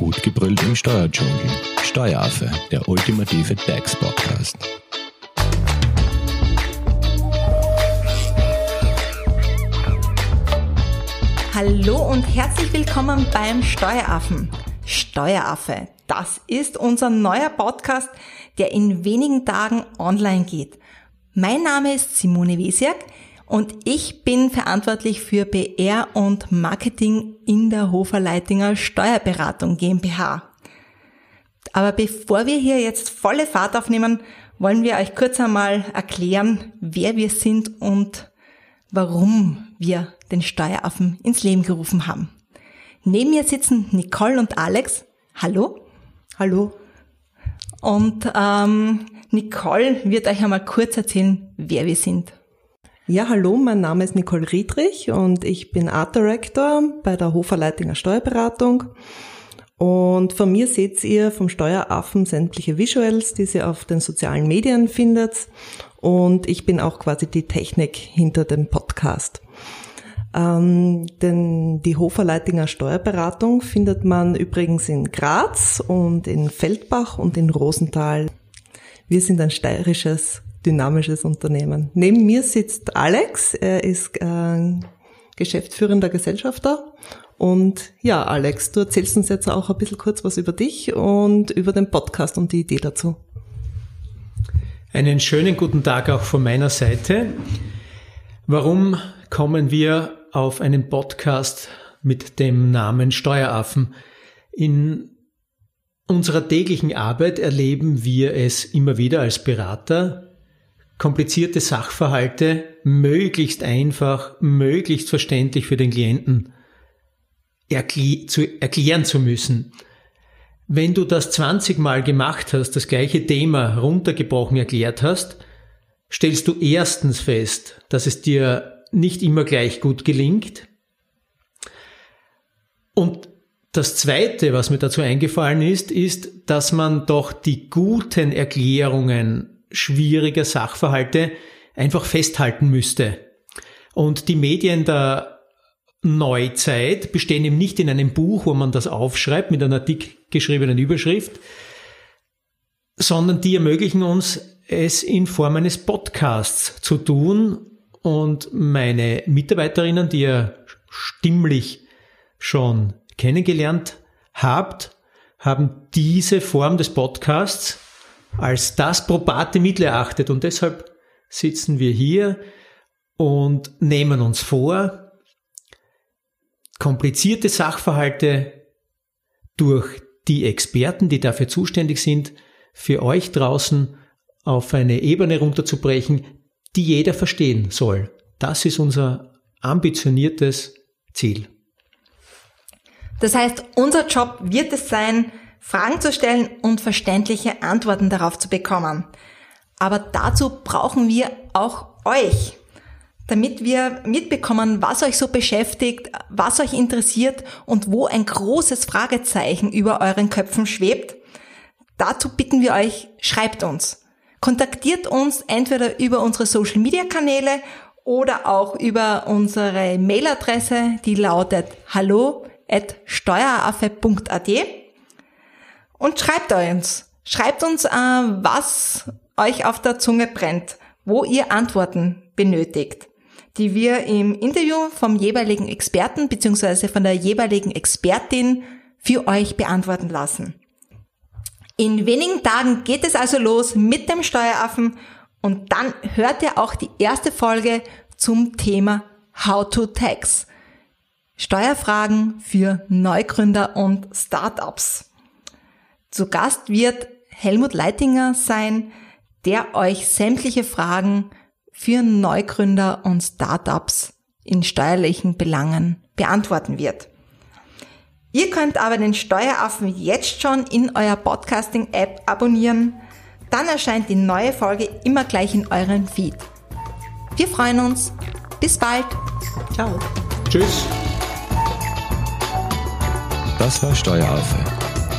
Gut gebrüllt im Steuerdschungel. Steueraffe, der ultimative DAX-Podcast. Hallo und herzlich willkommen beim Steueraffen. Steueraffe, das ist unser neuer Podcast, der in wenigen Tagen online geht. Mein Name ist Simone Wesiak und ich bin verantwortlich für PR und Marketing in der Hoferleitinger Steuerberatung GmbH. Aber bevor wir hier jetzt volle Fahrt aufnehmen, wollen wir euch kurz einmal erklären, wer wir sind und warum wir den Steueraffen ins Leben gerufen haben. Neben mir sitzen Nicole und Alex. Hallo. Hallo. Und ähm, Nicole wird euch einmal kurz erzählen, wer wir sind. Ja, hallo, mein Name ist Nicole Riedrich und ich bin Art Director bei der Hofer Leitinger Steuerberatung. Und von mir seht ihr vom Steueraffen sämtliche Visuals, die ihr auf den sozialen Medien findet. Und ich bin auch quasi die Technik hinter dem Podcast. Ähm, denn die Hofer-Leitinger Steuerberatung findet man übrigens in Graz und in Feldbach und in Rosenthal. Wir sind ein steirisches dynamisches Unternehmen. Neben mir sitzt Alex, er ist äh, geschäftsführender Gesellschafter. Und ja, Alex, du erzählst uns jetzt auch ein bisschen kurz was über dich und über den Podcast und die Idee dazu. Einen schönen guten Tag auch von meiner Seite. Warum kommen wir auf einen Podcast mit dem Namen Steueraffen? In unserer täglichen Arbeit erleben wir es immer wieder als Berater, komplizierte Sachverhalte möglichst einfach, möglichst verständlich für den Klienten erkl zu erklären zu müssen. Wenn du das 20 Mal gemacht hast, das gleiche Thema runtergebrochen erklärt hast, stellst du erstens fest, dass es dir nicht immer gleich gut gelingt. Und das zweite, was mir dazu eingefallen ist, ist, dass man doch die guten Erklärungen schwieriger Sachverhalte einfach festhalten müsste. Und die Medien der Neuzeit bestehen eben nicht in einem Buch, wo man das aufschreibt mit einer dick geschriebenen Überschrift, sondern die ermöglichen uns, es in Form eines Podcasts zu tun. Und meine Mitarbeiterinnen, die ihr stimmlich schon kennengelernt habt, haben diese Form des Podcasts als das probate Mittel erachtet. Und deshalb sitzen wir hier und nehmen uns vor, komplizierte Sachverhalte durch die Experten, die dafür zuständig sind, für euch draußen auf eine Ebene runterzubrechen, die jeder verstehen soll. Das ist unser ambitioniertes Ziel. Das heißt, unser Job wird es sein, Fragen zu stellen und verständliche Antworten darauf zu bekommen. Aber dazu brauchen wir auch euch, damit wir mitbekommen, was euch so beschäftigt, was euch interessiert und wo ein großes Fragezeichen über euren Köpfen schwebt. Dazu bitten wir euch, schreibt uns. Kontaktiert uns entweder über unsere Social Media Kanäle oder auch über unsere Mailadresse, die lautet hallo at steueraffe.at und schreibt uns. Schreibt uns, äh, was euch auf der Zunge brennt, wo ihr Antworten benötigt, die wir im Interview vom jeweiligen Experten bzw. von der jeweiligen Expertin für euch beantworten lassen. In wenigen Tagen geht es also los mit dem Steueraffen und dann hört ihr auch die erste Folge zum Thema How to Tax. Steuerfragen für Neugründer und Startups. Zu Gast wird Helmut Leitinger sein, der euch sämtliche Fragen für Neugründer und Startups in steuerlichen Belangen beantworten wird. Ihr könnt aber den Steueraffen jetzt schon in eurer Podcasting-App abonnieren. Dann erscheint die neue Folge immer gleich in euren Feed. Wir freuen uns. Bis bald. Ciao. Tschüss. Das war Steueraffe